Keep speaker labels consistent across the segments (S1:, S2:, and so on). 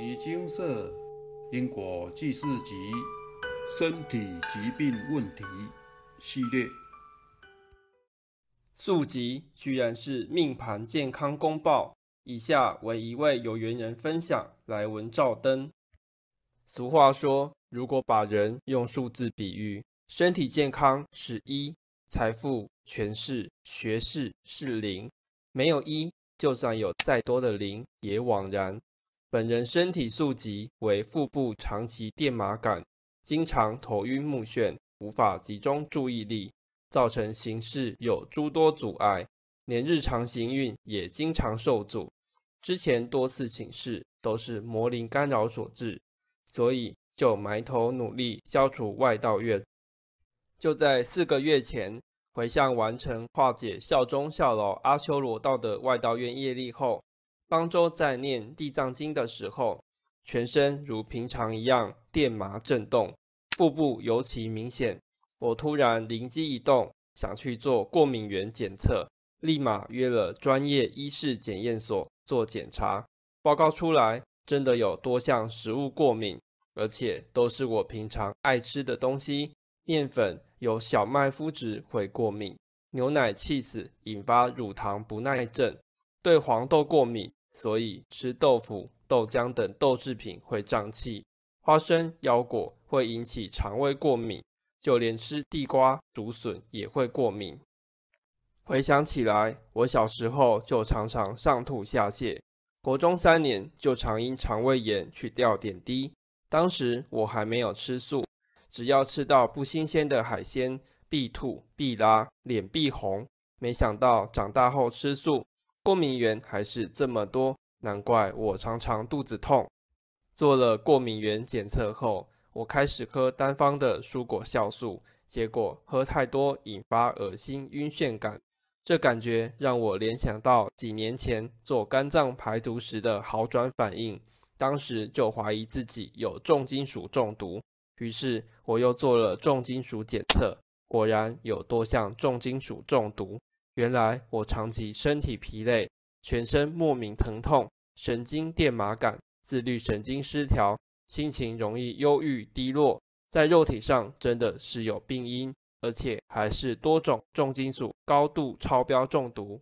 S1: 尼金色因果记事集身体疾病问题系列，
S2: 速集居然是命盘健康公报。以下为一位有缘人分享来文照灯。俗话说，如果把人用数字比喻，身体健康是一，财富、权势、学识是零，没有一，就算有再多的零也枉然。本人身体素疾为腹部长期电麻感，经常头晕目眩，无法集中注意力，造成行事有诸多阻碍，连日常行运也经常受阻。之前多次请示都是魔灵干扰所致，所以就埋头努力消除外道怨。就在四个月前回向完成化解效忠效劳阿修罗道的外道怨业力后。方舟在念地藏经的时候，全身如平常一样电麻震动，腹部尤其明显。我突然灵机一动，想去做过敏原检测，立马约了专业医事检验所做检查。报告出来，真的有多项食物过敏，而且都是我平常爱吃的东西。面粉有小麦麸质会过敏，牛奶气死引发乳糖不耐症，对黄豆过敏。所以吃豆腐、豆浆等豆制品会胀气，花生、腰果会引起肠胃过敏，就连吃地瓜、竹笋也会过敏。回想起来，我小时候就常常上吐下泻，国中三年就常因肠胃炎去吊点滴。当时我还没有吃素，只要吃到不新鲜的海鲜，必吐必拉，脸必红。没想到长大后吃素。过敏源还是这么多，难怪我常常肚子痛。做了过敏原检测后，我开始喝单方的蔬果酵素，结果喝太多引发恶心晕眩感。这感觉让我联想到几年前做肝脏排毒时的好转反应，当时就怀疑自己有重金属中毒。于是我又做了重金属检测，果然有多项重金属中毒。原来我长期身体疲累，全身莫名疼痛，神经电麻感，自律神经失调，心情容易忧郁低落，在肉体上真的是有病因，而且还是多种重金属高度超标中毒。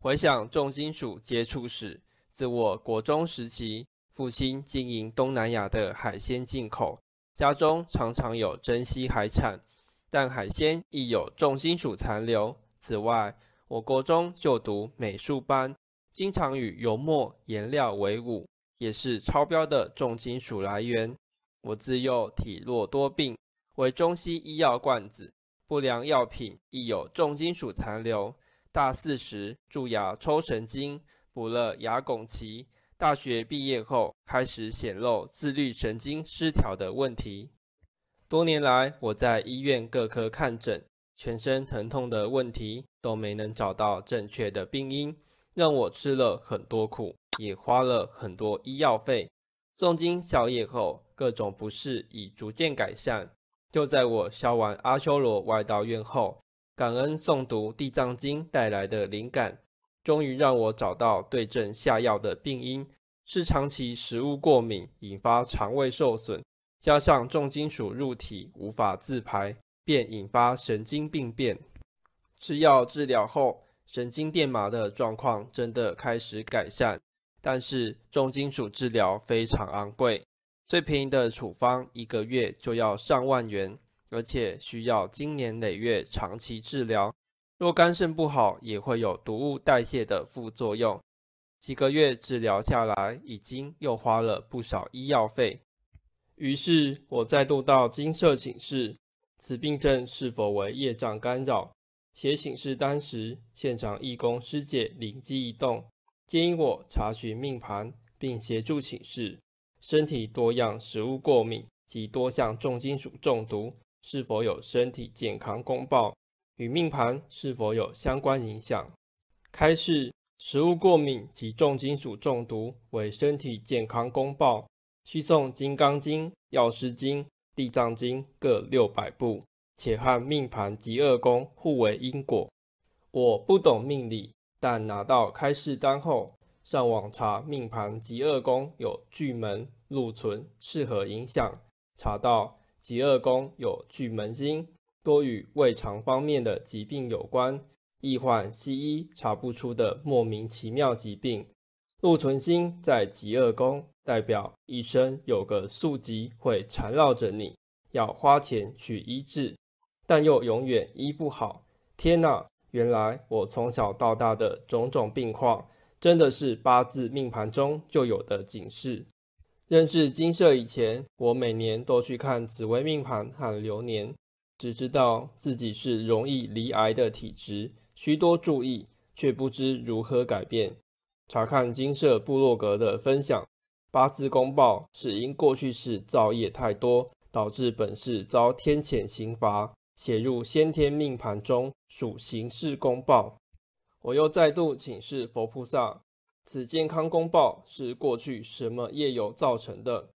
S2: 回想重金属接触史，自我国中时期，父亲经营东南亚的海鲜进口，家中常常有珍稀海产，但海鲜亦有重金属残留。此外，我国中就读美术班，经常与油墨颜料为伍，也是超标的重金属来源。我自幼体弱多病，为中西医药罐子，不良药品亦有重金属残留。大四时蛀牙抽神经，补了牙拱齐。大学毕业后，开始显露自律神经失调的问题。多年来，我在医院各科看诊。全身疼痛的问题都没能找到正确的病因，让我吃了很多苦，也花了很多医药费。重金消业后，各种不适已逐渐改善。就在我消完阿修罗外道院后，感恩诵读地藏经带来的灵感，终于让我找到对症下药的病因，是长期食物过敏引发肠胃受损，加上重金属入体无法自排。便引发神经病变，吃药治疗后，神经电麻的状况真的开始改善。但是重金属治疗非常昂贵，最便宜的处方一个月就要上万元，而且需要经年累月长期治疗。若肝肾不好，也会有毒物代谢的副作用。几个月治疗下来，已经又花了不少医药费。于是我再度到金色寝室。此病症是否为业障干扰？写请示单时，现场义工师姐灵机一动，建议我查询命盘，并协助请示身体多样食物过敏及多项重金属中毒是否有身体健康公报，与命盘是否有相关影响。开示：食物过敏及重金属中毒为身体健康公报，需诵《金刚经》《药师经》。地藏经各六百部，且和命盘及二宫互为因果。我不懂命理，但拿到开示单后，上网查命盘极恶宫有巨门、禄存，适合影响，查到极恶宫有巨门星，多与胃肠方面的疾病有关，易患西医查不出的莫名其妙疾病。禄存星在极恶宫，代表一生有个宿疾会缠绕着你，要花钱去医治，但又永远医不好。天哪！原来我从小到大的种种病况，真的是八字命盘中就有的警示。认识金社以前，我每年都去看紫微命盘和流年，只知道自己是容易离癌的体质，需多注意，却不知如何改变。查看金社部落格的分享，八字公报是因过去世造业太多，导致本世遭天谴刑罚，写入先天命盘中属刑事公报。我又再度请示佛菩萨，此健康公报是过去什么业有造成的？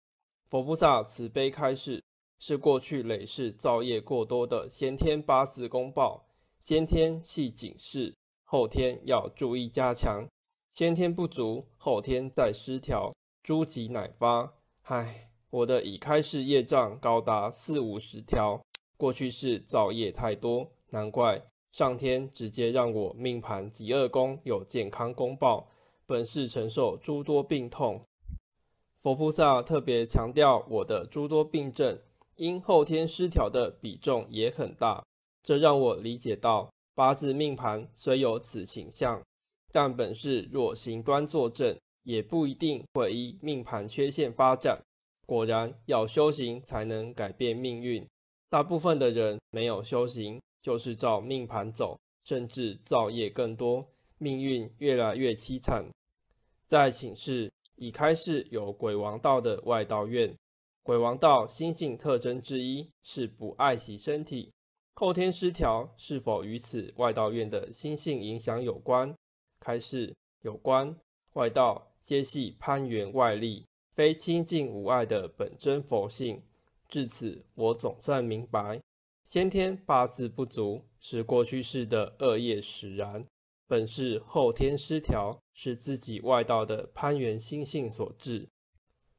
S2: 佛菩萨慈悲开示，是过去累世造业过多的先天八字公报，先天系警示，后天要注意加强。先天不足，后天再失调，诸疾乃发。唉，我的已开示业障高达四五十条，过去是造业太多，难怪上天直接让我命盘极恶宫有健康公报，本是承受诸多病痛。佛菩萨特别强调我的诸多病症因后天失调的比重也很大，这让我理解到八字命盘虽有此倾向。但本是若行端坐正，也不一定会依命盘缺陷发展。果然要修行才能改变命运。大部分的人没有修行，就是照命盘走，甚至造业更多，命运越来越凄惨。在请示已开示有鬼王道的外道院，鬼王道心性特征之一是不爱惜身体，后天失调是否与此外道院的心性影响有关？开示有关外道皆系攀缘外力，非清净无碍的本真佛性。至此，我总算明白，先天八字不足是过去世的恶业使然，本是后天失调，是自己外道的攀缘心性所致。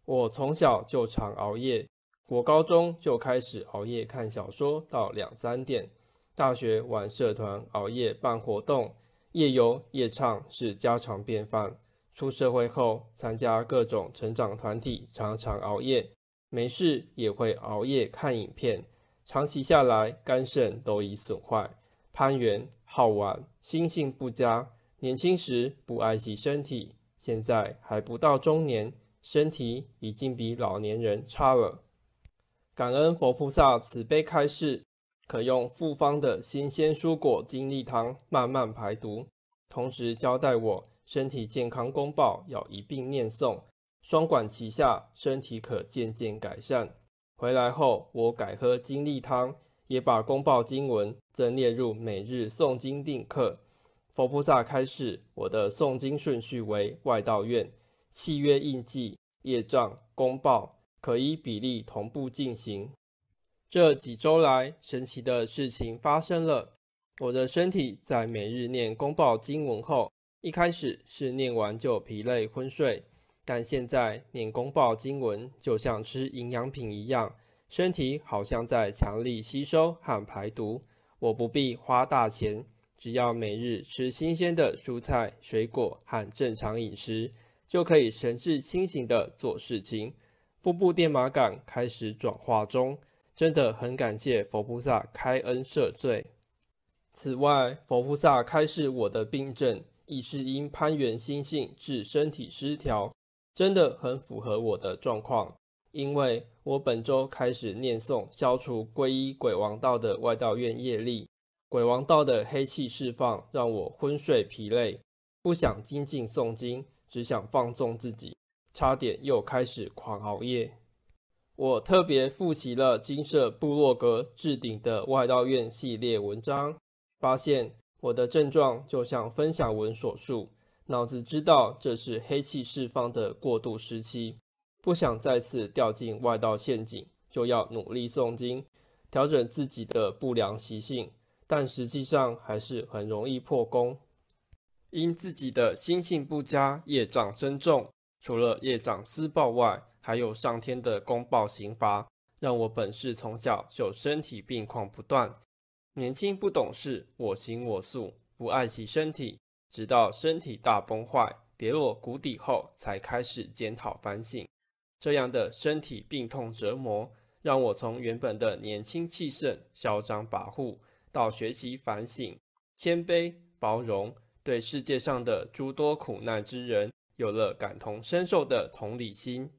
S2: 我从小就常熬夜，我高中就开始熬夜看小说到两三点，大学玩社团熬夜办活动。夜游夜唱是家常便饭。出社会后，参加各种成长团体，常常熬夜，没事也会熬夜看影片。长期下来，肝肾都已损坏。攀援好玩，心性不佳。年轻时不爱惜身体，现在还不到中年，身体已经比老年人差了。感恩佛菩萨慈悲开示。可用复方的新鲜蔬果精力汤慢慢排毒，同时交代我身体健康公报要一并念诵，双管齐下，身体可渐渐改善。回来后我改喝金力汤，也把公报经文增列入每日诵经定课。佛菩萨开示，我的诵经顺序为外道院、契约印记、业障、公报，可依比例同步进行。这几周来，神奇的事情发生了。我的身体在每日念公报经文后，一开始是念完就疲累昏睡，但现在念公报经文就像吃营养品一样，身体好像在强力吸收和排毒。我不必花大钱，只要每日吃新鲜的蔬菜、水果和正常饮食，就可以神志清醒地做事情。腹部电麻感开始转化中。真的很感谢佛菩萨开恩赦罪。此外，佛菩萨开示我的病症亦是因攀缘心性致身体失调，真的很符合我的状况。因为我本周开始念诵消除皈依鬼王道的外道院业力，鬼王道的黑气释放让我昏睡疲累，不想精进诵经，只想放纵自己，差点又开始狂熬夜。我特别复习了金色部落格置顶的外道院系列文章，发现我的症状就像分享文所述，脑子知道这是黑气释放的过渡时期，不想再次掉进外道陷阱，就要努力诵经，调整自己的不良习性，但实际上还是很容易破功。因自己的心性不佳，业障深重。除了业障私报外，还有上天的公报刑罚，让我本是从小就身体病况不断。年轻不懂事，我行我素，不爱惜身体，直到身体大崩坏，跌落谷底后，才开始检讨反省。这样的身体病痛折磨，让我从原本的年轻气盛、嚣张跋扈，到学习反省、谦卑、包容。对世界上的诸多苦难之人，有了感同身受的同理心。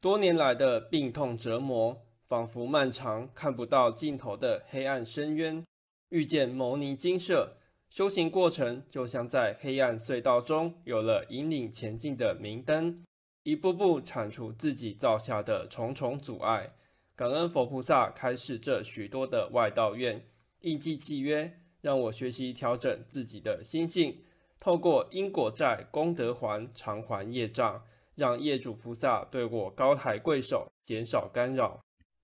S2: 多年来的病痛折磨，仿佛漫长看不到尽头的黑暗深渊。遇见牟尼精舍，修行过程就像在黑暗隧道中有了引领前进的明灯，一步步铲除自己造下的重重阻碍。感恩佛菩萨开示这许多的外道愿印记契约。让我学习调整自己的心性，透过因果债、功德还偿还业障，让业主菩萨对我高抬贵手，减少干扰。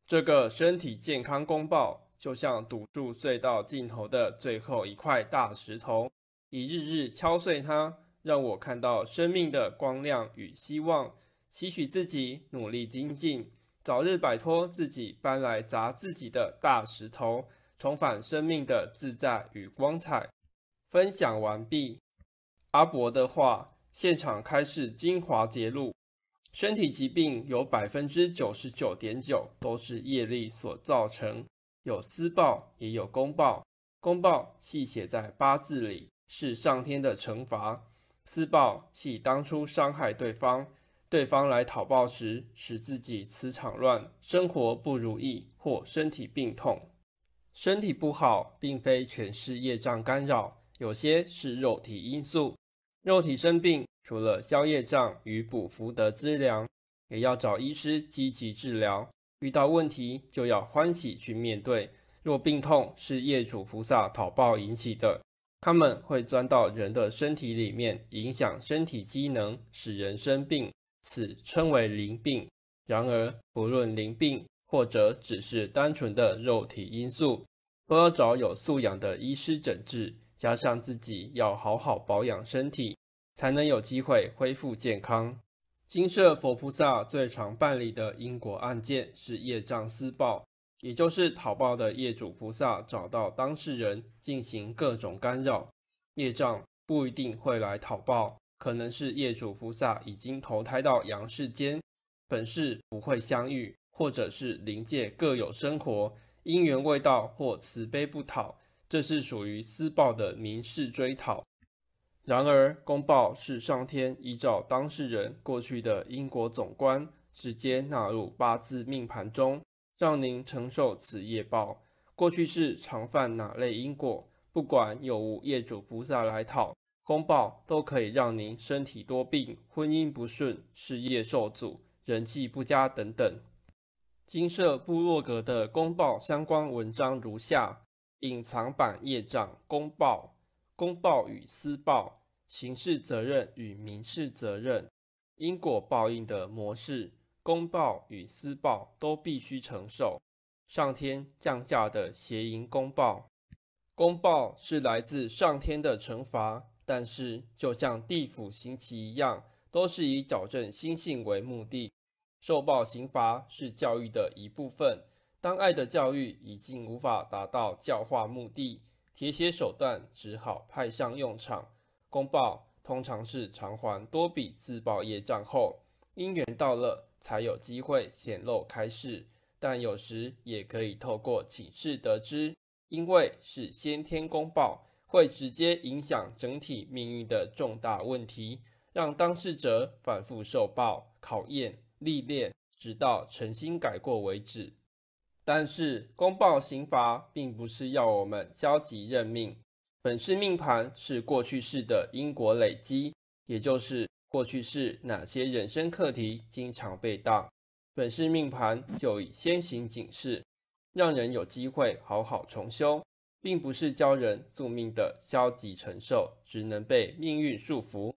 S2: 这个身体健康公报，就像堵住隧道尽头的最后一块大石头，一日日敲碎它，让我看到生命的光亮与希望。期许自己努力精进，早日摆脱自己搬来砸自己的大石头。重返生命的自在与光彩。分享完毕。阿伯的话，现场开始精华揭露：身体疾病有百分之九十九点九都是业力所造成，有私报也有公报。公报系写在八字里，是上天的惩罚；私报系当初伤害对方，对方来讨报时，使自己磁场乱，生活不如意或身体病痛。身体不好，并非全是业障干扰，有些是肉体因素。肉体生病，除了消业障与补福德资粮，也要找医师积极治疗。遇到问题就要欢喜去面对。若病痛是业主菩萨讨报引起的，他们会钻到人的身体里面，影响身体机能，使人生病，此称为灵病。然而，不论灵病，或者只是单纯的肉体因素，都要找有素养的医师诊治，加上自己要好好保养身体，才能有机会恢复健康。金舍佛菩萨最常办理的因果案件是业障私报，也就是讨报的业主菩萨找到当事人进行各种干扰。业障不一定会来讨报，可能是业主菩萨已经投胎到阳世间，本世不会相遇。或者是灵界各有生活，因缘未到或慈悲不讨，这是属于私报的民事追讨。然而公报是上天依照当事人过去的因果总观，直接纳入八字命盘中，让您承受此业报。过去是常犯哪类因果，不管有无业主菩萨来讨，公报都可以让您身体多病、婚姻不顺、事业受阻、人际不佳等等。金色部落格的公报相关文章如下：隐藏版业障公报、公报与私报、刑事责任与民事责任、因果报应的模式，公报与私报都必须承受。上天降下的邪淫公报，公报是来自上天的惩罚，但是就像地府刑期一样，都是以矫正心性为目的。受报刑罚是教育的一部分。当爱的教育已经无法达到教化目的，铁血手段只好派上用场。公报通常是偿还多笔自报业账后，因缘到了才有机会显露开示，但有时也可以透过请示得知。因为是先天公报，会直接影响整体命运的重大问题，让当事者反复受报考验。历练，直到诚心改过为止。但是公报刑罚并不是要我们消极认命。本世命盘是过去式的因果累积，也就是过去式哪些人生课题经常被当。本世命盘就以先行警示，让人有机会好好重修，并不是教人宿命的消极承受，只能被命运束缚。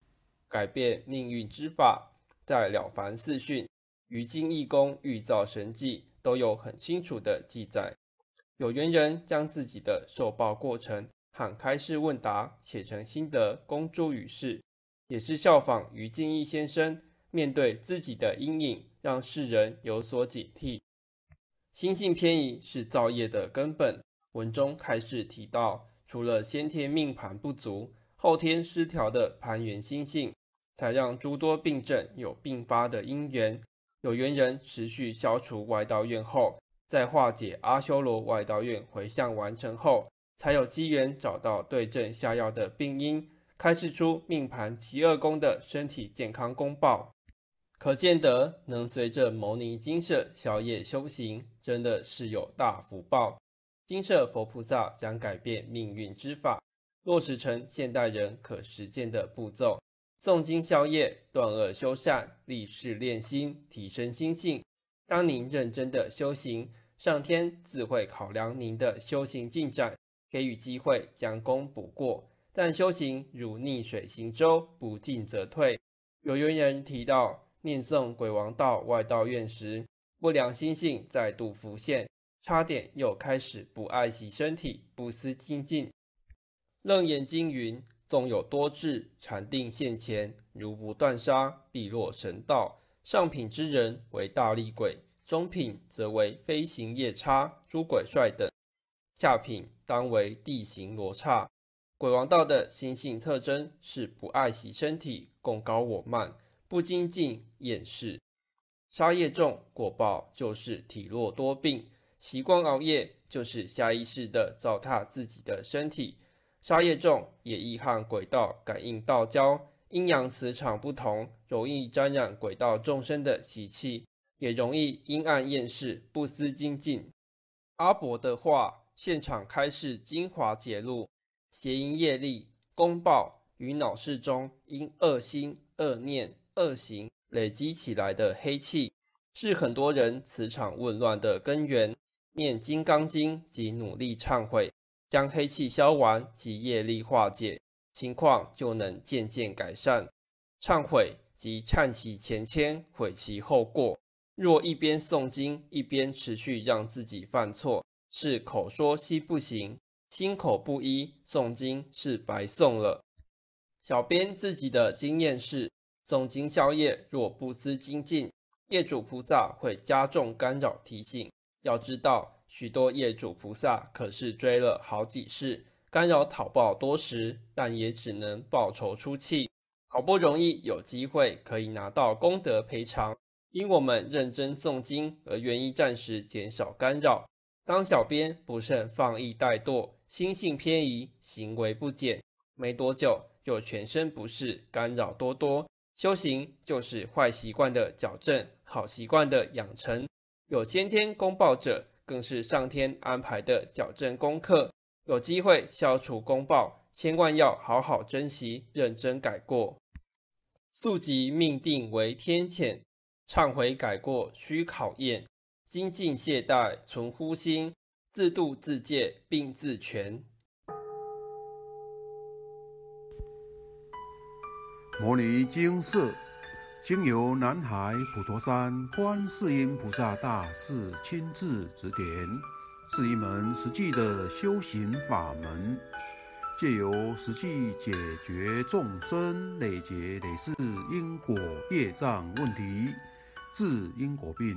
S2: 改变命运之法。在《了凡四训》《于今义功欲造神迹》都有很清楚的记载。有缘人将自己的受报过程和开示问答写成心得公诸于世，也是效仿于敬义先生面对自己的阴影，让世人有所警惕。心性偏移是造业的根本。文中开始提到，除了先天命盘不足，后天失调的盘元心性，才让诸多病症有并发的因缘。有缘人持续消除外道院后，在化解阿修罗外道院回向完成后，才有机缘找到对症下药的病因，开示出命盘极恶宫的身体健康公报。可见得能随着牟尼金舍宵夜修行，真的是有大福报。金舍佛菩萨将改变命运之法，落实成现代人可实践的步骤。诵经消业，断恶修善，立誓练心，提升心性。当您认真的修行，上天自会考量您的修行进展，给予机会将功补过。但修行如逆水行舟，不进则退。有缘人提到念诵鬼王道外道院时，不良心性再度浮现。差点又开始不爱惜身体，不思精进。楞严经云：纵有多智，禅定现前，如不断杀，必落神道。上品之人为大力鬼，中品则为飞行夜叉、诸鬼帅等，下品当为地形罗刹。鬼王道的心性特征是不爱惜身体，共高我慢，不精进，厌世。杀业重，果报就是体弱多病。习惯熬夜，就是下意识的糟蹋自己的身体。杀业重，也易和鬼道感应道交，阴阳磁场不同，容易沾染鬼道众生的习气，也容易阴暗厌世，不思精进。阿伯的话，现场开示精华解录：邪淫业力、公报与脑室中因恶心、恶念、恶行累积起来的黑气，是很多人磁场紊乱的根源。念《金刚经》及努力忏悔，将黑气消完及业力化解，情况就能渐渐改善。忏悔即忏其前愆，悔其后过。若一边诵经，一边持续让自己犯错，是口说心不行，心口不一，诵经是白诵了。小编自己的经验是，诵经宵夜若不思精进，业主菩萨会加重干扰提醒。要知道，许多业主菩萨可是追了好几世，干扰讨报多时，但也只能报仇出气。好不容易有机会可以拿到功德赔偿，因我们认真诵经而愿意暂时减少干扰。当小编不慎放逸怠惰，心性偏移，行为不检，没多久就全身不适，干扰多多。修行就是坏习惯的矫正，好习惯的养成。有先天公报者，更是上天安排的矫正功课。有机会消除公报，千万要好好珍惜，认真改过。速即命定为天谴，忏悔改过需考验。精进懈怠存乎心，自度自戒并自全。
S1: 摩尼经释。经由南海普陀山观世音菩萨大士亲自指点，是一门实际的修行法门，借由实际解决众生累劫累世因果业障问题，治因果病，